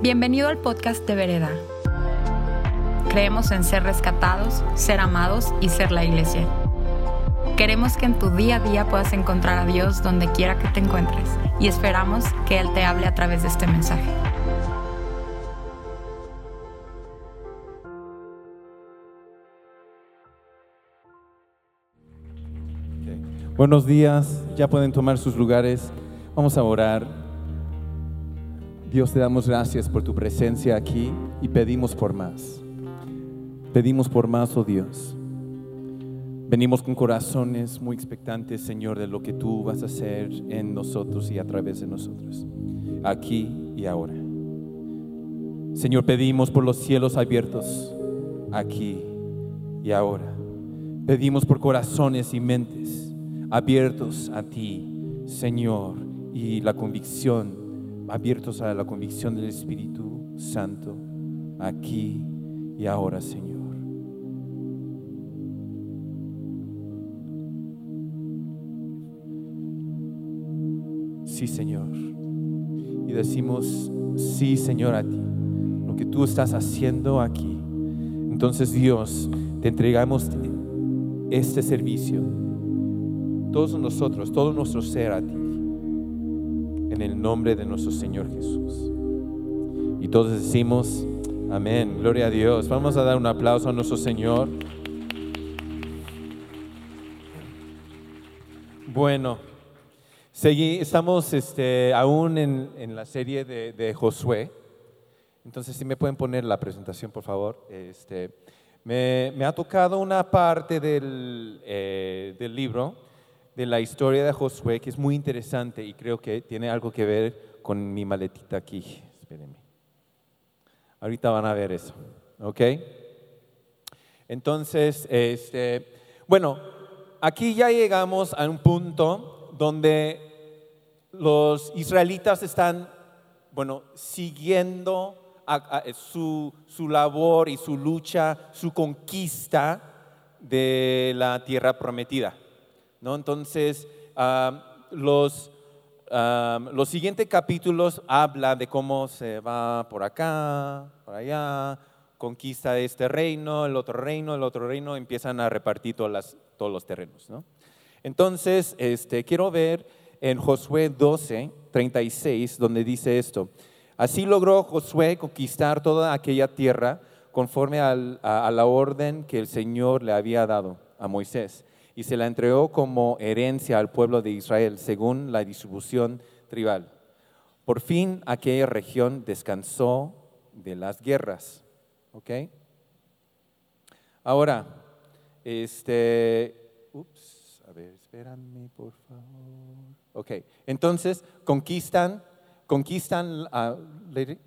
Bienvenido al podcast de Vereda. Creemos en ser rescatados, ser amados y ser la iglesia. Queremos que en tu día a día puedas encontrar a Dios donde quiera que te encuentres y esperamos que Él te hable a través de este mensaje. Buenos días, ya pueden tomar sus lugares. Vamos a orar. Dios te damos gracias por tu presencia aquí y pedimos por más. Pedimos por más, oh Dios. Venimos con corazones muy expectantes, Señor, de lo que tú vas a hacer en nosotros y a través de nosotros, aquí y ahora. Señor, pedimos por los cielos abiertos, aquí y ahora. Pedimos por corazones y mentes abiertos a ti, Señor, y la convicción, abiertos a la convicción del Espíritu Santo, aquí y ahora, Señor. Sí, Señor. Y decimos, sí, Señor, a ti. Lo que tú estás haciendo aquí. Entonces, Dios, te entregamos este servicio todos nosotros, todo nuestro ser a ti, en el nombre de nuestro Señor Jesús. Y todos decimos, amén, gloria a Dios. Vamos a dar un aplauso a nuestro Señor. Bueno, seguí, estamos este, aún en, la serie de, Josué. Entonces, si me pueden poner la presentación, por favor. Este, me, ha tocado una parte del, eh, del libro de la historia de Josué que es muy interesante y creo que tiene algo que ver con mi maletita aquí. Espérenme. Ahorita van a ver eso, ¿ok? Entonces, este, bueno, aquí ya llegamos a un punto donde los israelitas están, bueno, siguiendo su, su labor y su lucha, su conquista de la tierra prometida. ¿No? Entonces, los, los siguientes capítulos habla de cómo se va por acá, por allá, conquista este reino, el otro reino, el otro reino, empiezan a repartir todas todos los terrenos. ¿no? Entonces, este, quiero ver en Josué 12, 36, donde dice esto. Así logró Josué conquistar toda aquella tierra conforme a la orden que el Señor le había dado a Moisés y se la entregó como herencia al pueblo de Israel según la distribución tribal. Por fin aquella región descansó de las guerras. ¿Ok? Ahora, este, ups, a ver, espérame por favor. Ok, entonces conquistan, conquistan,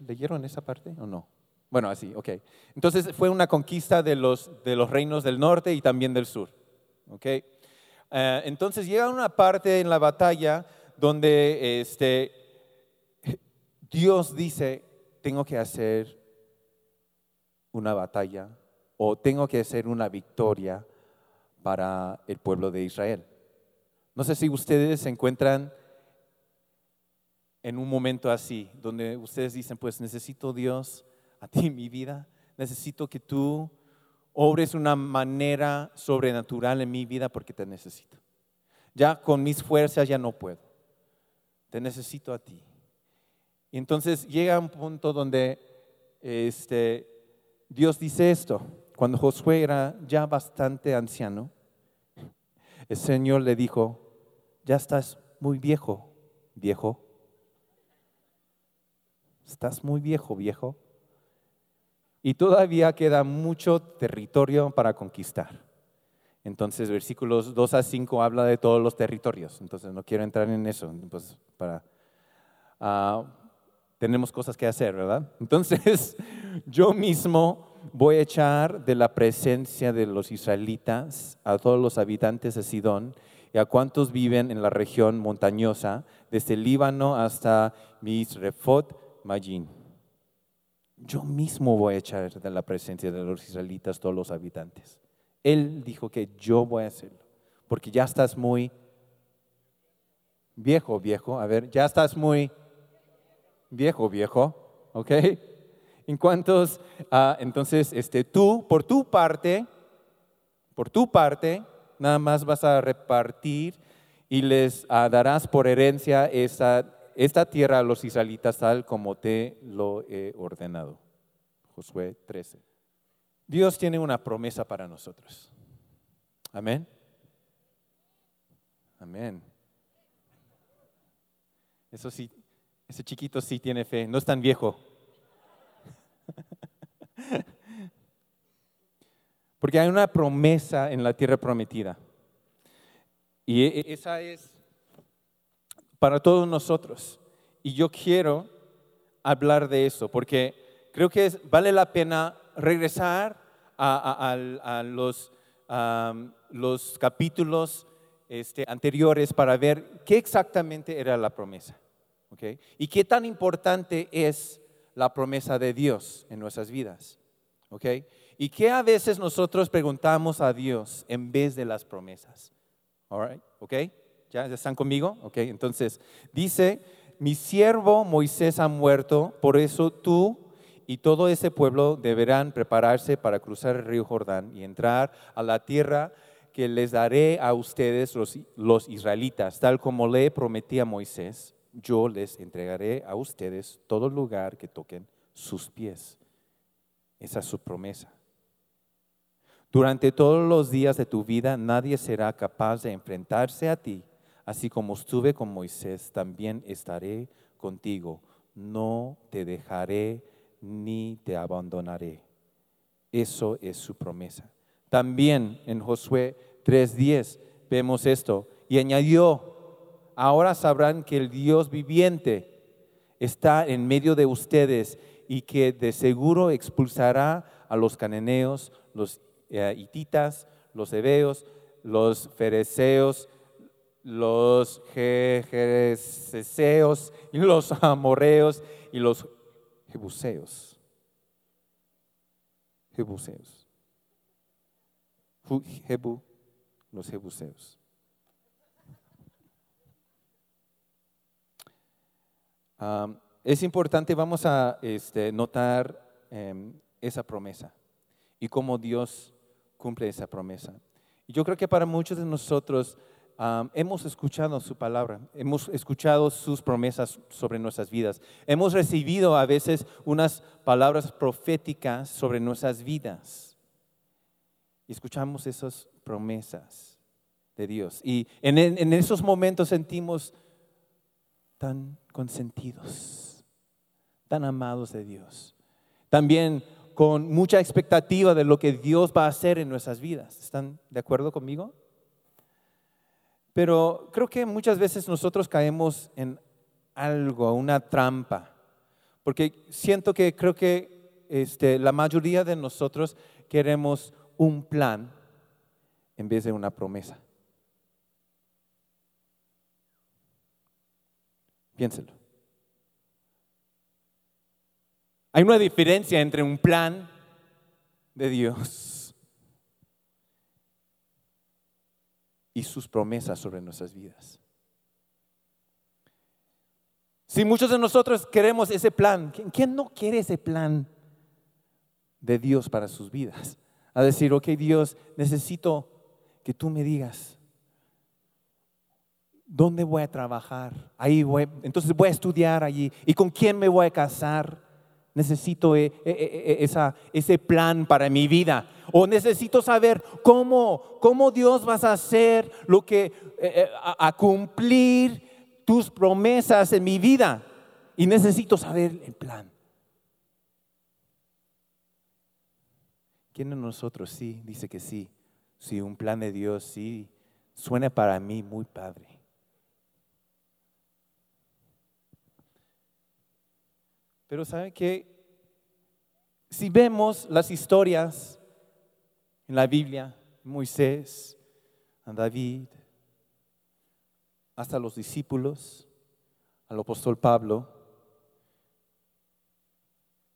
¿leyeron esa parte o no? Bueno, así, ok. Entonces fue una conquista de los, de los reinos del norte y también del sur. ¿Okay? Eh, entonces llega una parte en la batalla donde este, Dios dice, tengo que hacer una batalla o tengo que hacer una victoria para el pueblo de Israel. No sé si ustedes se encuentran en un momento así, donde ustedes dicen, pues necesito Dios a ti en mi vida, necesito que tú obres una manera sobrenatural en mi vida porque te necesito. Ya con mis fuerzas ya no puedo. Te necesito a ti. Y entonces llega un punto donde este, Dios dice esto. Cuando Josué era ya bastante anciano, el Señor le dijo, ya estás muy viejo, viejo. Estás muy viejo, viejo y todavía queda mucho territorio para conquistar. Entonces, versículos 2 a 5 habla de todos los territorios. Entonces, no quiero entrar en eso. Pues, para, ah, tenemos cosas que hacer, ¿verdad? Entonces, yo mismo voy a echar de la presencia de los israelitas a todos los habitantes de Sidón y a cuantos viven en la región montañosa, desde Líbano hasta Misrefot Majin yo mismo voy a echar de la presencia de los israelitas todos los habitantes. Él dijo que yo voy a hacerlo, porque ya estás muy viejo, viejo, a ver, ya estás muy viejo, viejo. ¿ok? ¿En cuántos? ah, entonces, este, tú, por tu parte, por tu parte, nada más vas a repartir y les ah, darás por herencia esta, esta tierra a los israelitas tal como te lo he ordenado. Josué 13. Dios tiene una promesa para nosotros. Amén. Amén. Eso sí, ese chiquito sí tiene fe, no es tan viejo. Porque hay una promesa en la tierra prometida. Y e- e- esa es para todos nosotros. Y yo quiero hablar de eso, porque creo que es- vale la pena regresar a, a- a los, los capítulos este, anteriores para ver qué exactamente era la promesa. ¿ok? Y qué tan importante es la promesa de Dios en nuestras vidas. ¿ok? Y qué a veces nosotros preguntamos a Dios en vez de las promesas. All right, ¿Ok? ¿Ya ¿Ya están conmigo? Ok, entonces dice, mi siervo Moisés ha muerto, por eso tú y todo ese pueblo deberán prepararse para cruzar el río Jordán y entrar a la tierra que les daré a ustedes los, los israelitas, tal como le prometí a Moisés. Yo les entregaré a ustedes todo lugar que toquen sus pies. Esa es su promesa. Durante todos los días de tu vida nadie será capaz de enfrentarse a ti. Así como estuve con Moisés, también estaré contigo. No te dejaré ni te abandonaré. Eso es su promesa. También en Josué 3:10 vemos esto. Y añadió, ahora sabrán que el Dios viviente está en medio de ustedes y que de seguro expulsará a los cananeos, los eh, hititas, los hebeos, los fereceos, los je- jereseos y los amorreos y los jebuseos. Jebuseos. Jebu, los jebuseos. Es importante, vamos a este, notar em, esa promesa y cómo Dios cumple esa promesa. Yo creo que para muchos de nosotros hemos escuchado su palabra, hemos escuchado sus promesas sobre nuestras vidas, hemos recibido a veces unas palabras proféticas sobre nuestras vidas y escuchamos esas promesas de Dios. Y en, en esos momentos sentimos tan consentidos, tan amados de Dios. También con mucha expectativa de lo que Dios va a hacer en nuestras vidas. ¿Están de acuerdo conmigo? Pero creo que muchas veces nosotros caemos en algo, una trampa, porque siento que creo que este, la mayoría de nosotros queremos un plan en vez de una promesa. Piénselo. Hay una diferencia entre un plan de Dios y sus promesas sobre nuestras vidas. Si muchos de nosotros queremos ese plan, ¿quién, no quiere ese plan de Dios para sus vidas? A decir, ok Dios, necesito que tú me digas, ¿dónde voy a trabajar? Ahí voy, entonces voy a estudiar allí. ¿Y con quién me voy a casar? Necesito eh, eh, eh, esa, ese plan para mi vida. O necesito saber cómo, cómo Dios vas a hacer lo que, a, a cumplir tus promesas en mi vida. Y necesito saber el plan. ¿Quién de nosotros sí dice que sí? Sí, un plan de Dios sí suena para mí muy padre. Pero ¿sabe qué? Si vemos las historias en la Biblia, Moisés, a David, hasta los discípulos, al apóstol Pablo,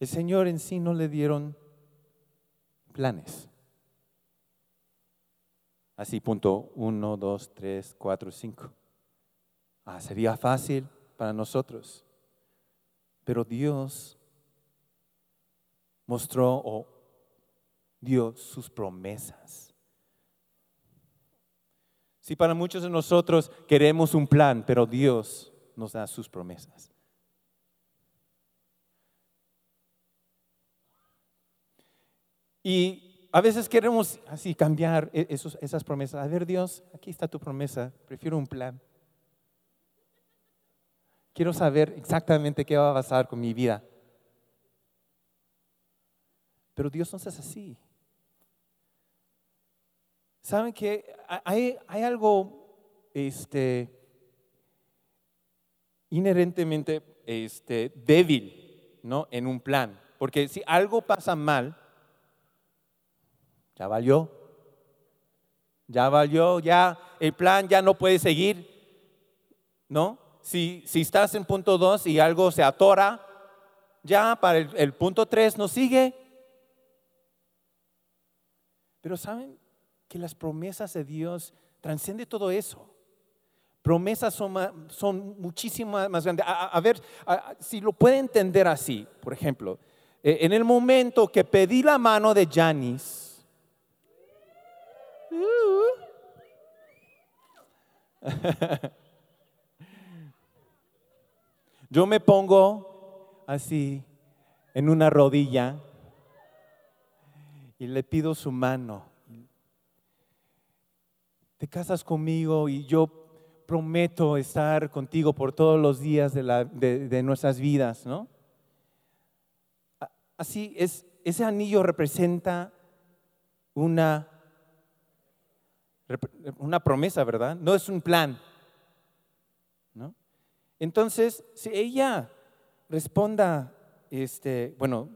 el Señor en sí no le dieron planes. Así, punto uno, dos, tres, cuatro, cinco. Ah, sería fácil para nosotros. Pero Dios mostró o dio sus promesas. Si para muchos de nosotros queremos un plan, pero Dios nos da sus promesas. Y a veces queremos así cambiar e-, esas promesas. A ver, Dios, aquí está tu promesa, prefiero un plan. Quiero saber exactamente qué va a pasar con mi vida. Pero Dios no es así. ¿Saben que hay, algo este, inherentemente este, débil ¿no? en un plan? Porque si algo pasa mal, ya valió. Ya valió, ya el plan ya no puede seguir. ¿No? Si, si estás en punto 2 y algo se atora, ya para el, el punto 3 no sigue. Pero ¿saben? que las promesas de Dios transciende todo eso. Promesas son, son muchísimo más grandes. A, ver, si lo puede entender así, por ejemplo, eh, en el momento que pedí la mano de Janis, yo me pongo así en una rodilla y le pido su mano te casas conmigo y yo prometo estar contigo por todos los días de, nuestras vidas, ¿no? Así es, ese anillo representa una, una promesa, ¿verdad? No es un plan. Entonces, si ella responda, este, bueno,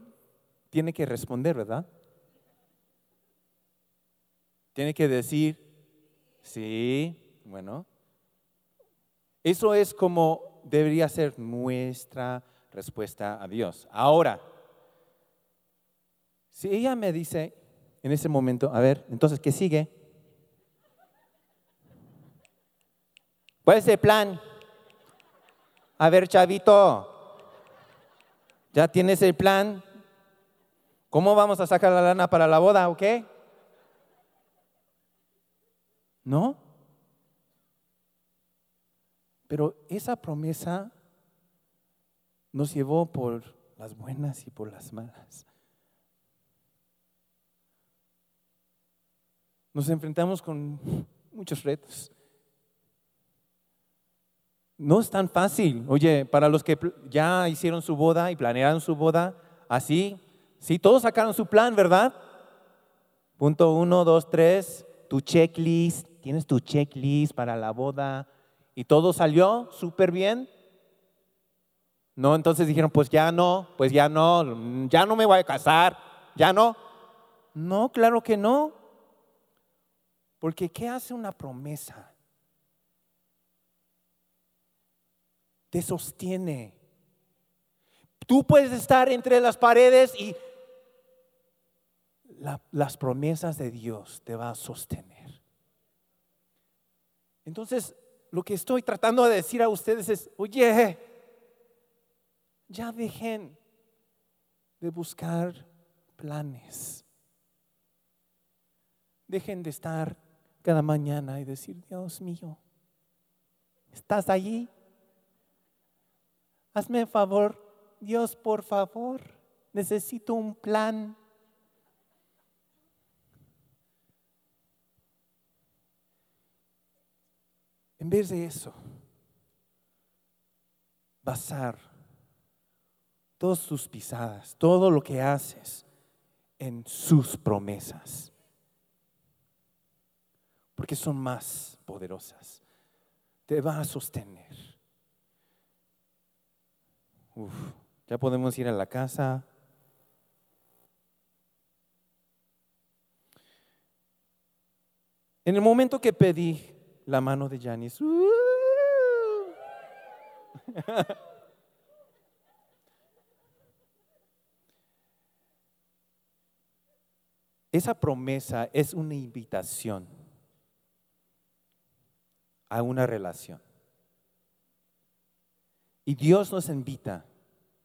tiene que responder, ¿verdad? Tiene que decir, Sí, bueno. Eso es como debería ser nuestra respuesta a Dios. Ahora, si ella me dice en ese momento, a ver, entonces, ¿qué sigue? ¿Cuál es el plan? A ver, chavito, ¿ya tienes el plan? ¿Cómo vamos a sacar la lana para la boda, ok? ¿No? Pero esa promesa nos llevó por las buenas y por las malas. Nos enfrentamos con muchos retos. No es tan fácil. Oye, para los que ya hicieron su boda y planearon su boda, así, sí, todos sacaron su plan, ¿verdad? Punto uno, dos, tres, tu checklist, tienes tu checklist para la boda y todo salió súper bien. No, entonces dijeron, pues ya no, pues ya no, ya no me voy a casar, ya no. No, claro que no. Porque ¿qué hace una promesa? Te sostiene. Tú puedes estar entre las paredes y las promesas de Dios te va a sostener. Entonces, lo que estoy tratando de decir a ustedes es, oye, ya dejen de buscar planes. Dejen de estar cada mañana y decir, Dios mío, ¿estás allí? Hazme favor, Dios, por favor, necesito un plan. En vez de eso, basar todas tus pisadas, todo lo que haces en sus promesas, porque son más poderosas, te va a sostener. Ya podemos ir a la casa. En el momento que pedí la mano de Janice. Esa promesa es una invitación a una relación. Y Dios nos invita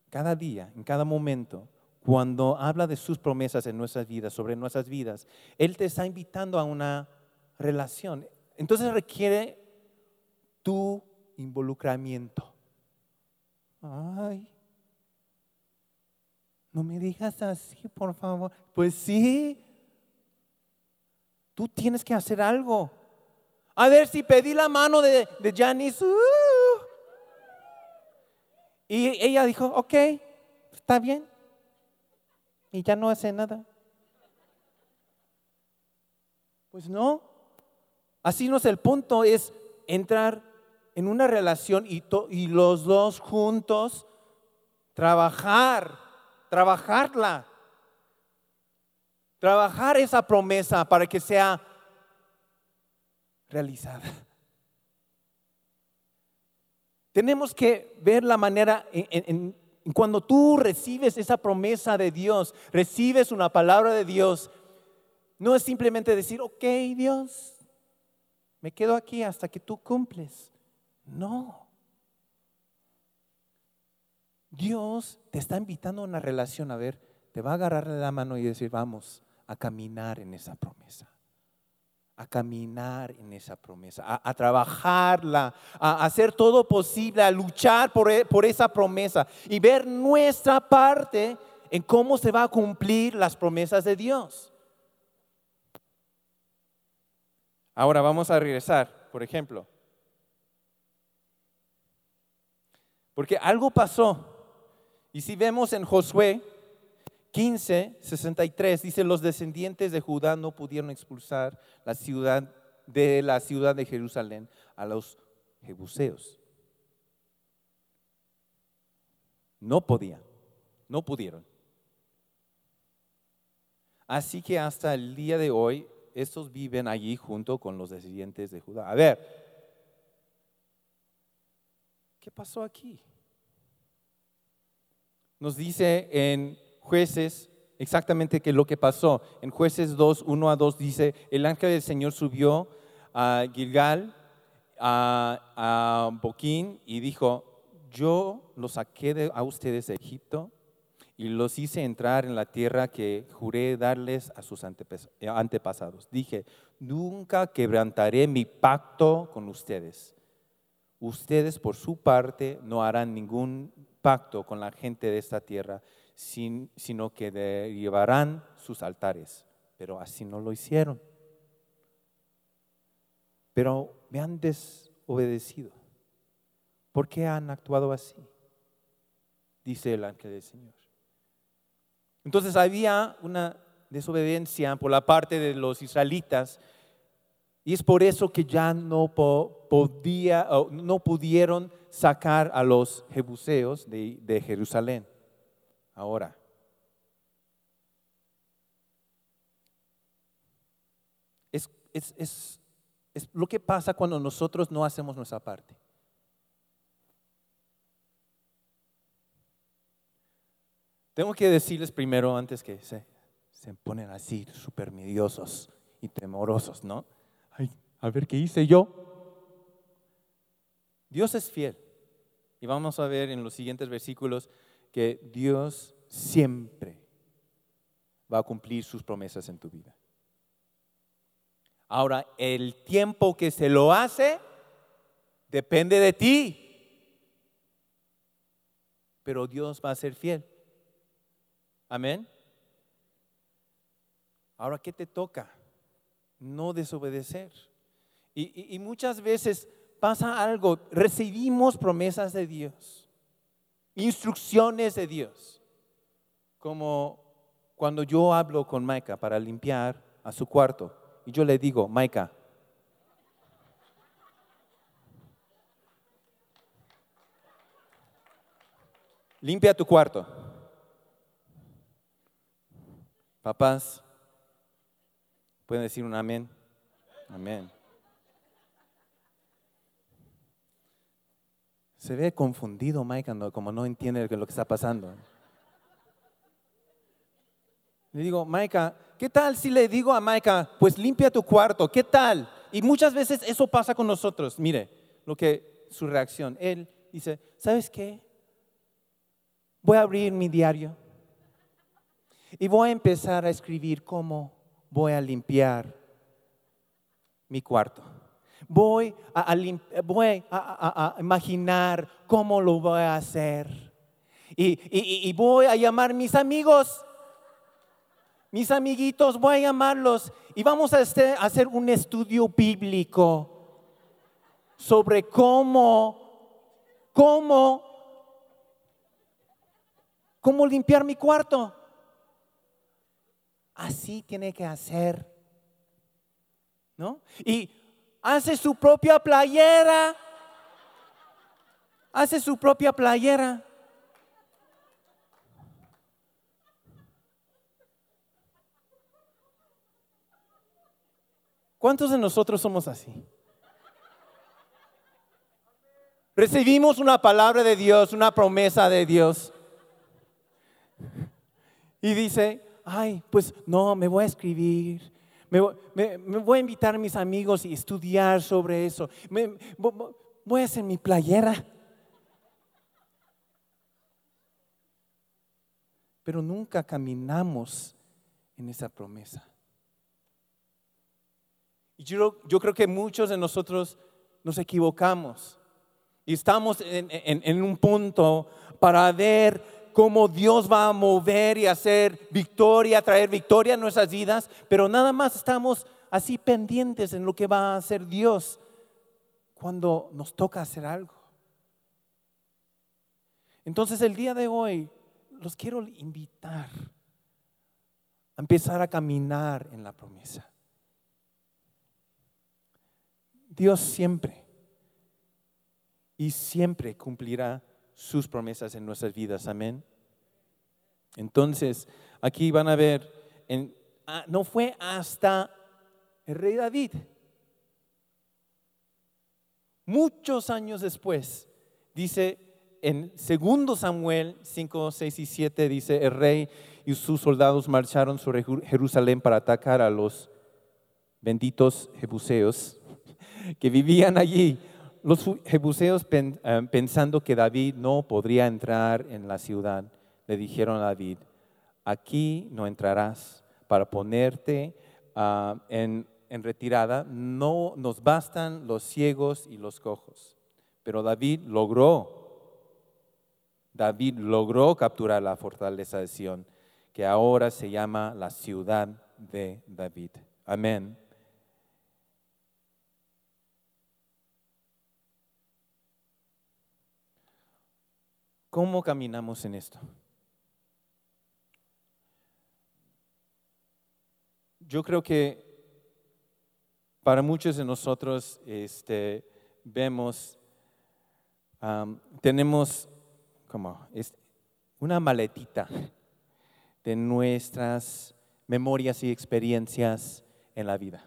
cada día, en cada momento, cuando habla de sus promesas en nuestras vidas, sobre nuestras vidas, Él te está invitando a una relación. Entonces requiere tu involucramiento. Ay, no me digas así, por favor. Pues sí, tú tienes que hacer algo. A ver si pedí la mano de, de Janice. Uh. Y ella dijo, ok, está bien. Y ya no hace nada. Pues no. Así no es el punto, es entrar en una relación y, y los dos juntos trabajar trabajarla. Trabajar esa promesa para que sea realizada. Tenemos que ver la manera en, cuando tú recibes esa promesa de Dios, recibes una palabra de Dios, no es simplemente decir, ok Dios, me quedo aquí hasta que tú cumples. No. Dios te está invitando a una relación, a ver, te va a agarrar la mano y decir, vamos a caminar en esa promesa, a caminar en esa promesa, a, trabajarla, a, hacer todo posible, a luchar por, e, por esa promesa y ver nuestra parte en cómo se va a cumplir las promesas de Dios. Ahora vamos a regresar, por ejemplo. Porque algo pasó y si vemos en Josué 15, 63, dice, los descendientes de Judá no pudieron expulsar la ciudad de la ciudad de Jerusalén a los jebuseos. No podían, no pudieron. Así que hasta el día de hoy, estos viven allí junto con los descendientes de Judá. A ver, ¿qué pasó aquí? nos dice en jueces exactamente qué es lo que pasó. En jueces 2, 1 a 2 dice, el ángel del Señor subió a Gilgal, a, Boquín, y dijo, yo los saqué a ustedes de Egipto y los hice entrar en la tierra que juré darles a sus antepasados. Dije, nunca quebrantaré mi pacto con ustedes. Ustedes por su parte no harán ningún pacto con la gente de esta tierra, sino que llevarán sus altares. Pero así no lo hicieron. Pero me han desobedecido. ¿Por qué han actuado así? Dice el ángel del Señor. Entonces había una desobediencia por la parte de los israelitas y es por eso que ya no podía, no pudieron sacar a los jebuseos de, Jerusalén. Ahora, es, es, lo que pasa cuando nosotros no hacemos nuestra parte. Tengo que decirles primero, antes que se, se ponen así súper mediosos y temorosos, ¿no? Ay, a ver qué hice yo. Dios es fiel. Y vamos a ver en los siguientes versículos que Dios siempre va a cumplir sus promesas en tu vida. Ahora, el tiempo que se lo hace depende de ti. Pero Dios va a ser fiel. Amén. Ahora, ¿qué te toca? No desobedecer. Y, y muchas veces pasa algo, recibimos promesas de Dios, instrucciones de Dios, como cuando yo hablo con Maika para limpiar a su cuarto y yo le digo, Maika, limpia tu cuarto. Papás, ¿pueden decir un amén? Amén. Se ve confundido Mike como no entiende lo que está pasando. Le digo, Maika, ¿qué tal si le digo a Maika, pues limpia tu cuarto? ¿Qué tal? Y muchas veces eso pasa con nosotros. Mire, lo que su reacción. Él dice, ¿sabes qué? Voy a abrir mi diario. Y voy a empezar a escribir cómo voy a limpiar mi cuarto. Voy a, voy a, imaginar cómo lo voy a hacer. Y, voy a llamar mis amigos, mis amiguitos, voy a llamarlos y vamos a este, hacer un estudio bíblico sobre cómo, cómo, cómo limpiar mi cuarto. Así tiene que hacer. ¿No? Y hace su propia playera. Hace su propia playera. ¿Cuántos de nosotros somos así? Recibimos una palabra de Dios, una promesa de Dios. Y dice, ay, pues no, me voy a escribir, me, voy a invitar a mis amigos y estudiar sobre eso. voy a hacer mi playera. Pero nunca caminamos en esa promesa. Yo, yo creo que muchos de nosotros nos equivocamos y estamos en un punto para ver cómo Dios va a mover y hacer victoria, traer victoria en nuestras vidas, pero nada más estamos así pendientes en lo que va a hacer Dios cuando nos toca hacer algo. Entonces el día de hoy los quiero invitar a empezar a caminar en la promesa. Dios siempre y siempre cumplirá sus promesas en nuestras vidas. Amén. Entonces, aquí van a ver, ah, no fue hasta el rey David, muchos años después, dice en segundo Samuel 5, 6 y 7, dice, el rey y sus soldados marcharon sobre Jerusalén para atacar a los benditos jebuseos que vivían allí. Los jebuseos eh, pensando que David no podría entrar en la ciudad, le dijeron a David, aquí no entrarás para ponerte ah, en, en retirada, no nos bastan los ciegos y los cojos. Pero David logró, David logró capturar la fortaleza de Sión, que ahora se llama la ciudad de David. Amén. ¿Cómo caminamos en esto? Yo creo que para muchos de nosotros este, vemos, tenemos como una maletita de nuestras memorias y experiencias en la vida.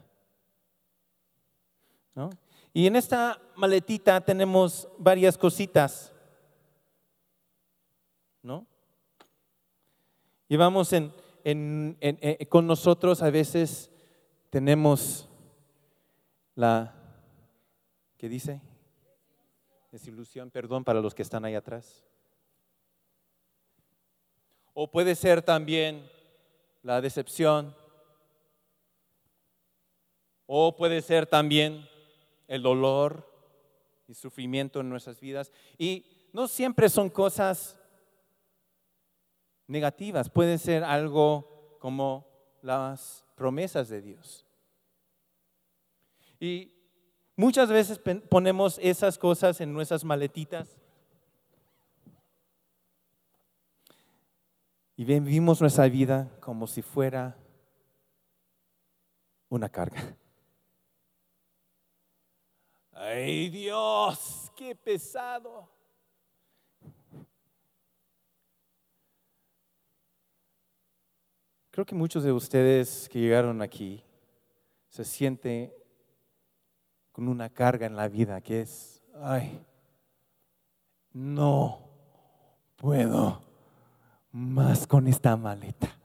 Y en esta maletita tenemos varias cositas ¿no? Llevamos en, eh, con nosotros a veces tenemos la, ¿qué dice? Desilusión, perdón para los que están ahí atrás. O puede ser también la decepción. O puede ser también el dolor y sufrimiento en nuestras vidas. Y no siempre son cosas negativas, pueden ser algo como las promesas de Dios. Y muchas veces ponemos esas cosas en nuestras maletitas y vivimos nuestra vida como si fuera una carga. Ay Dios, qué pesado. Creo que muchos de ustedes que llegaron aquí se sienten con una carga en la vida que es, ay, no puedo más con esta maleta.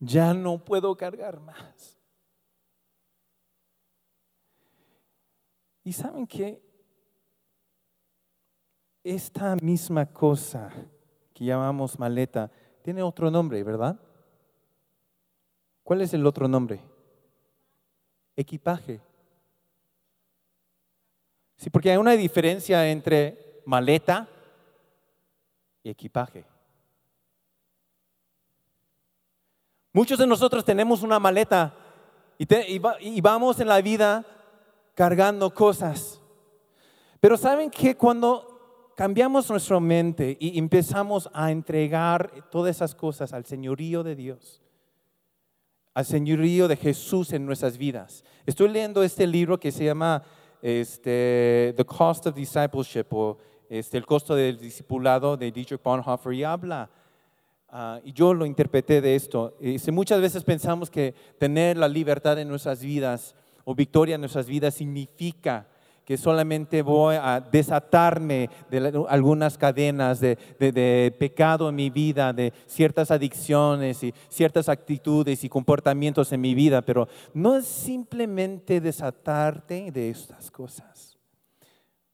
Ya no puedo cargar más. Y saben que esta misma cosa que llamamos maleta, tiene otro nombre, ¿verdad? ¿Cuál es el otro nombre? Equipaje. Sí, porque hay una diferencia entre maleta y equipaje. Muchos de nosotros tenemos una maleta y, vamos en la vida cargando cosas. Pero saben que cuando cambiamos nuestra mente y empezamos a entregar todas esas cosas al señorío de Dios, al señorío de Jesús en nuestras vidas. Estoy leyendo este libro que se llama este, The Cost of Discipleship o este, El costo del discipulado de Dietrich Bonhoeffer y habla Ah, y yo lo interpreté de esto. Y muchas veces pensamos que tener la libertad en nuestras vidas o victoria en nuestras vidas significa que solamente voy a desatarme de algunas cadenas de, pecado en mi vida, de ciertas adicciones y ciertas actitudes y comportamientos en mi vida, pero no es simplemente desatarte de estas cosas.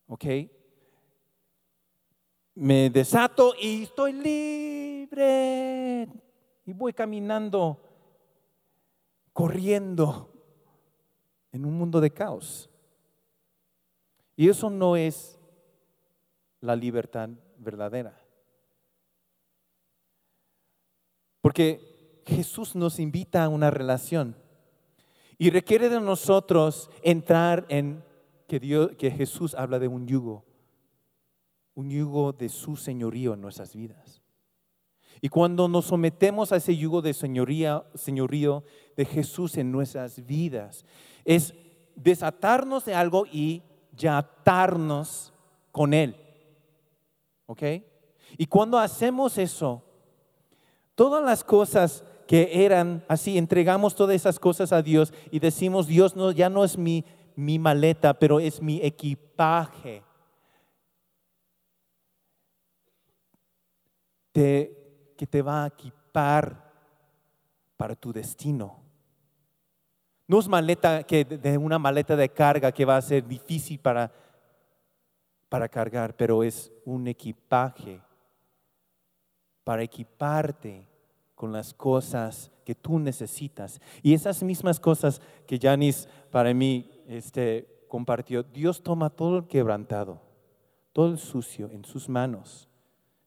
¿Ok? me desato y estoy libre. Y voy caminando, corriendo en un mundo de caos. Y eso no es la libertad verdadera. Porque Jesús nos invita a una relación y requiere de nosotros entrar en que, Dios, que Jesús habla de un yugo un yugo de su señorío en nuestras vidas. Y cuando nos sometemos a ese yugo de señoría, señorío de Jesús en nuestras vidas, es desatarnos de algo y ya atarnos con Él. ¿Ok? Y cuando hacemos eso, todas las cosas que eran así, entregamos todas esas cosas a Dios y decimos, Dios no, ya no es mi, mi maleta, pero es mi equipaje que te va a equipar para tu destino. No es maleta que de una maleta de carga que va a ser difícil para, para cargar, pero es un equipaje para equiparte con las cosas que tú necesitas. Y esas mismas cosas que Janis para mí este, compartió, Dios toma todo el quebrantado, todo el sucio en sus manos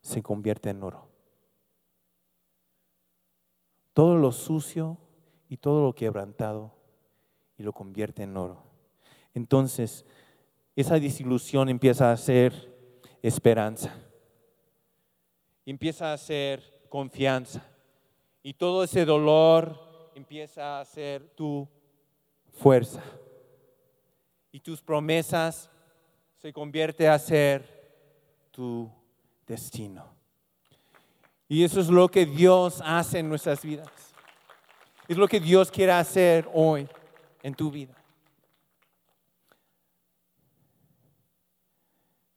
se convierte en oro. Todo lo sucio y todo lo quebrantado y lo convierte en oro. Entonces, esa disilusión empieza a ser esperanza. Empieza a ser confianza. Y todo ese dolor empieza a ser tu fuerza. Y tus promesas se convierte a ser tu destino. Y eso es lo que Dios hace en nuestras vidas. Es lo que Dios quiere hacer hoy en tu vida.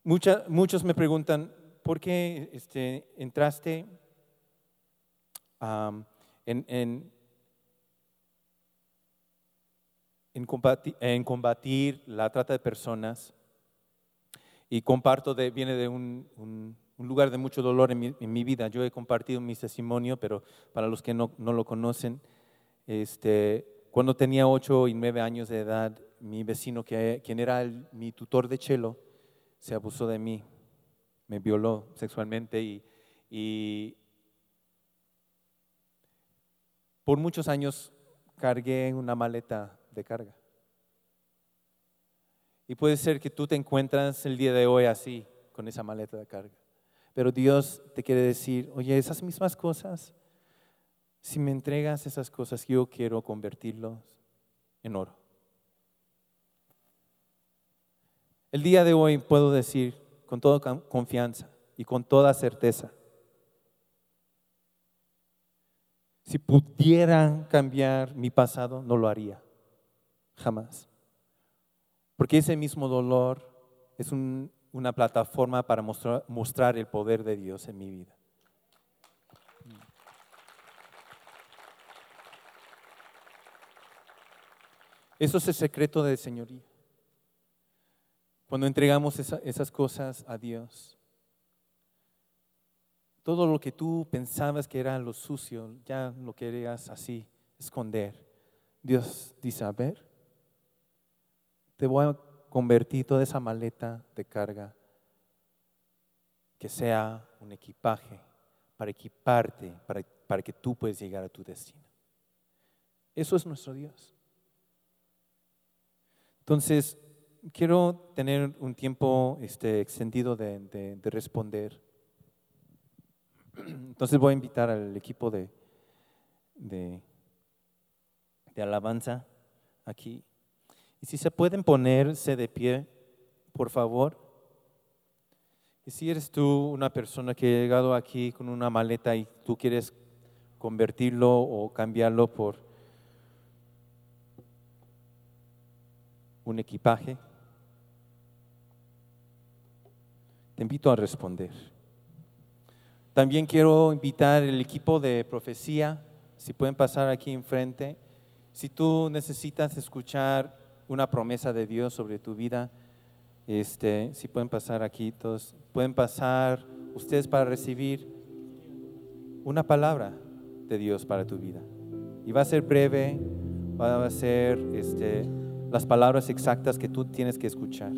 muchos me preguntan, ¿por qué este, entraste en, en, en combatir la trata de personas? Y comparto, de, viene de un un lugar de mucho dolor en mi, vida. Yo he compartido mi testimonio, pero para los que no, lo conocen, este, cuando tenía ocho y nueve años de edad, mi vecino, que, quien era mi tutor de chelo, se abusó de mí, me violó sexualmente y, y por muchos años cargué una maleta de carga. Y puede ser que tú te encuentras el día de hoy así, con esa maleta de carga. Pero Dios te quiere decir, oye, esas mismas cosas, si me entregas esas cosas, yo quiero convertirlos en oro. El día de hoy puedo decir con toda confianza y con toda certeza, si pudiera cambiar mi pasado, no lo haría, jamás. Porque ese mismo dolor es un una plataforma para mostrar, mostrar el poder de Dios en mi vida. Eso es el secreto del señorío. Cuando entregamos esas cosas a Dios, todo lo que tú pensabas que era lo sucio, ya lo querías así, esconder. Dios dice, a ver, te voy a convertir toda esa maleta de carga que sea un equipaje para equiparte, para, para que tú puedas llegar a tu destino. Eso es nuestro Dios. Entonces, quiero tener un tiempo este, extendido de, responder. Entonces voy a invitar al equipo de, de, de alabanza aquí. Y si se pueden ponerse de pie, por favor. Y si eres tú una persona que ha llegado aquí con una maleta y tú quieres convertirlo o cambiarlo por un equipaje, te invito a responder. También quiero invitar el equipo de profecía, si pueden pasar aquí enfrente. Si tú necesitas escuchar una promesa de Dios sobre tu vida, este, si pueden pasar aquí todos, pueden pasar ustedes para recibir una palabra de Dios para tu vida. Y va a ser breve, va a ser este, las palabras exactas que tú tienes que escuchar.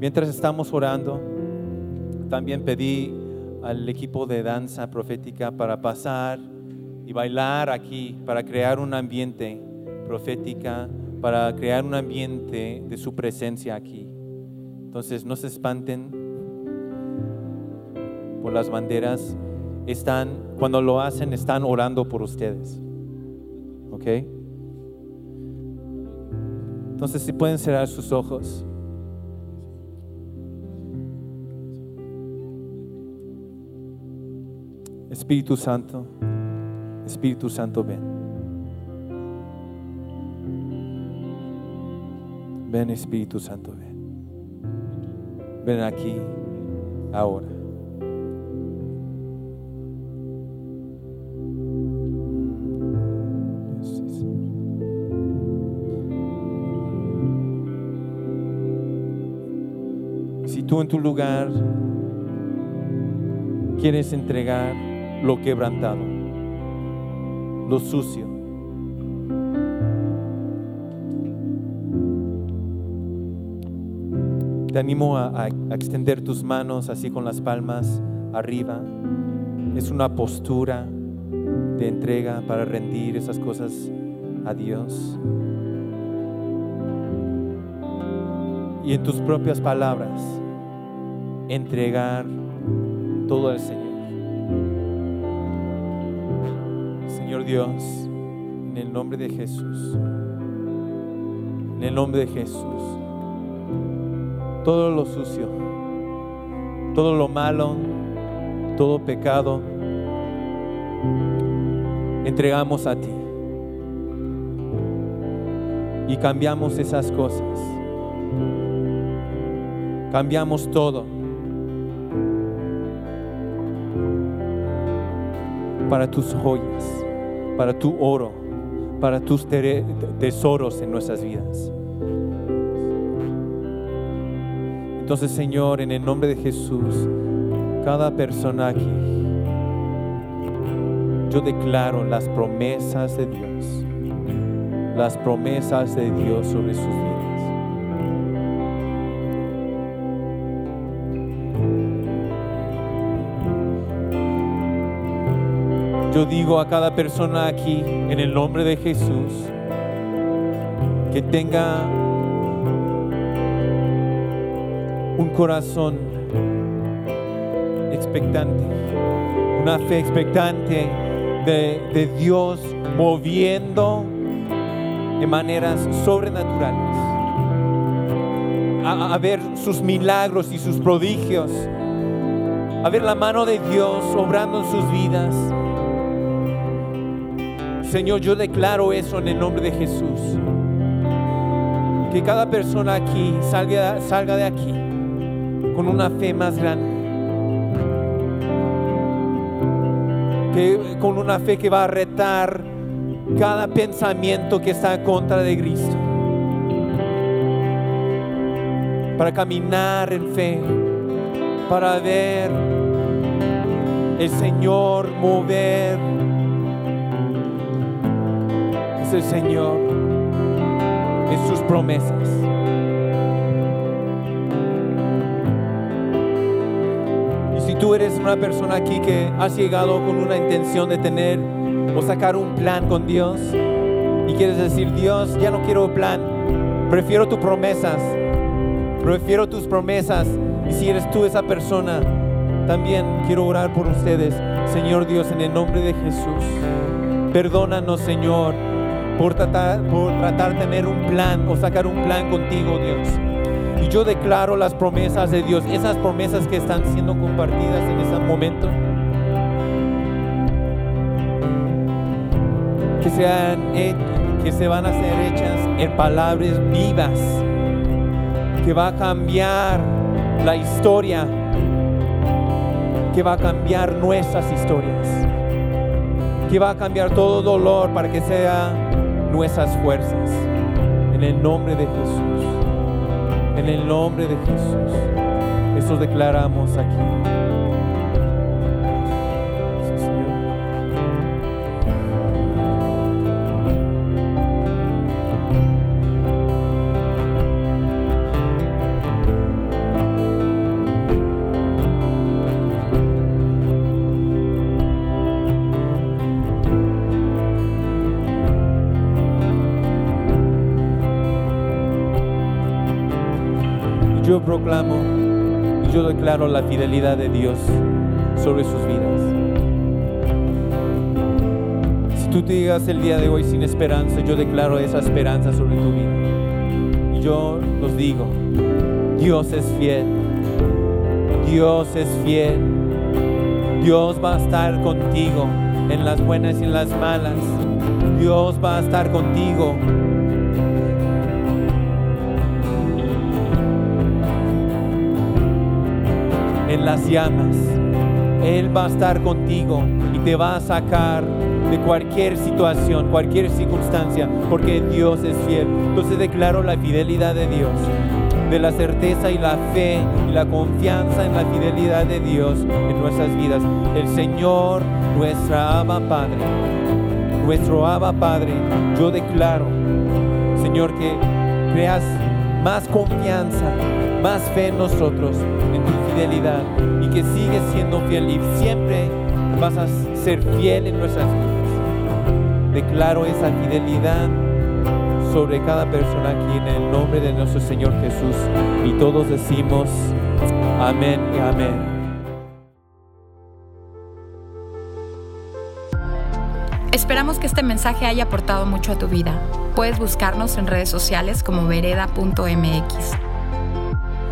Mientras estamos orando, también pedí al equipo de danza profética para pasar y bailar aquí, para crear un ambiente profética, para crear un ambiente de su presencia aquí. Entonces no se espanten por las banderas. Están, cuando lo hacen, están orando por ustedes. ¿Ok? Entonces si pueden cerrar sus ojos. Espíritu Santo, Espíritu Santo, ven. Ven Espíritu Santo, ven. Ven aquí, ahora. Si tú en tu lugar quieres entregar lo quebrantado, lo sucio. Te animo a, extender tus manos así con las palmas arriba. Es una postura de entrega para rendir esas cosas a Dios. Y en tus propias palabras, entregar todo al Señor. Dios, en el nombre de Jesús, en el nombre de Jesús, todo lo sucio, todo lo malo, todo pecado, entregamos a ti y cambiamos esas cosas. Cambiamos todo. Para tus joyas para tu oro, para tus tesoros en nuestras vidas. Entonces, Señor, en el nombre de Jesús, cada persona aquí, yo declaro las promesas de Dios, las promesas de Dios sobre sus vidas. Yo digo a cada persona aquí, en el nombre de Jesús, que tenga un corazón expectante, una fe expectante de, Dios moviendo de maneras sobrenaturales. A, ver sus milagros y sus prodigios, a ver la mano de Dios obrando en sus vidas. Señor, yo declaro eso en el nombre de Jesús. Que cada persona aquí salga, salga de aquí con una fe más grande. Que, con una fe que va a retar cada pensamiento que está en contra de Cristo. Para caminar en fe, para ver el Señor mover. El Señor en sus promesas. Y si tú eres una persona aquí que has llegado con una intención de tener o sacar un plan con Dios y quieres decir, Dios, ya no quiero plan, prefiero tus promesas, prefiero tus promesas. Y si eres tú esa persona, también quiero orar por ustedes, Señor Dios, en el nombre de Jesús. Perdónanos, Señor, por tratar, por tratar de tener un plan o sacar un plan contigo, Dios. Y yo declaro las promesas de Dios, esas promesas que están siendo compartidas en ese momento. Que, sean, que se van a ser hechas en palabras vivas, que va a cambiar la historia, que va a cambiar nuestras historias, que va a cambiar todo dolor para que sea nuestras fuerzas. En el nombre de Jesús. En el nombre de Jesús. Eso declaramos aquí. Fidelidad de Dios sobre sus vidas. Si tú te digas el día de hoy sin esperanza, yo declaro esa esperanza sobre tu vida. Y yo los digo, Dios es fiel. Dios es fiel. Dios va a estar contigo en las buenas y en las malas. Dios va a estar contigo en las llamas. Él va a estar contigo y te va a sacar de cualquier situación, cualquier circunstancia, porque Dios es fiel. Entonces declaro la fidelidad de Dios, de la certeza y la fe y la confianza en la fidelidad de Dios en nuestras vidas. El Señor, nuestra Abba Padre, nuestro Abba Padre, yo declaro, Señor, que creas más confianza, más fe en nosotros, en tu fidelidad y que sigues siendo fiel y siempre vas a ser fiel en nuestras vidas. Declaro esa fidelidad sobre cada persona aquí en el nombre de nuestro Señor Jesús y todos decimos amén y amén. Esperamos que este mensaje haya aportado mucho a tu vida. Puedes buscarnos en redes sociales como vereda.mx.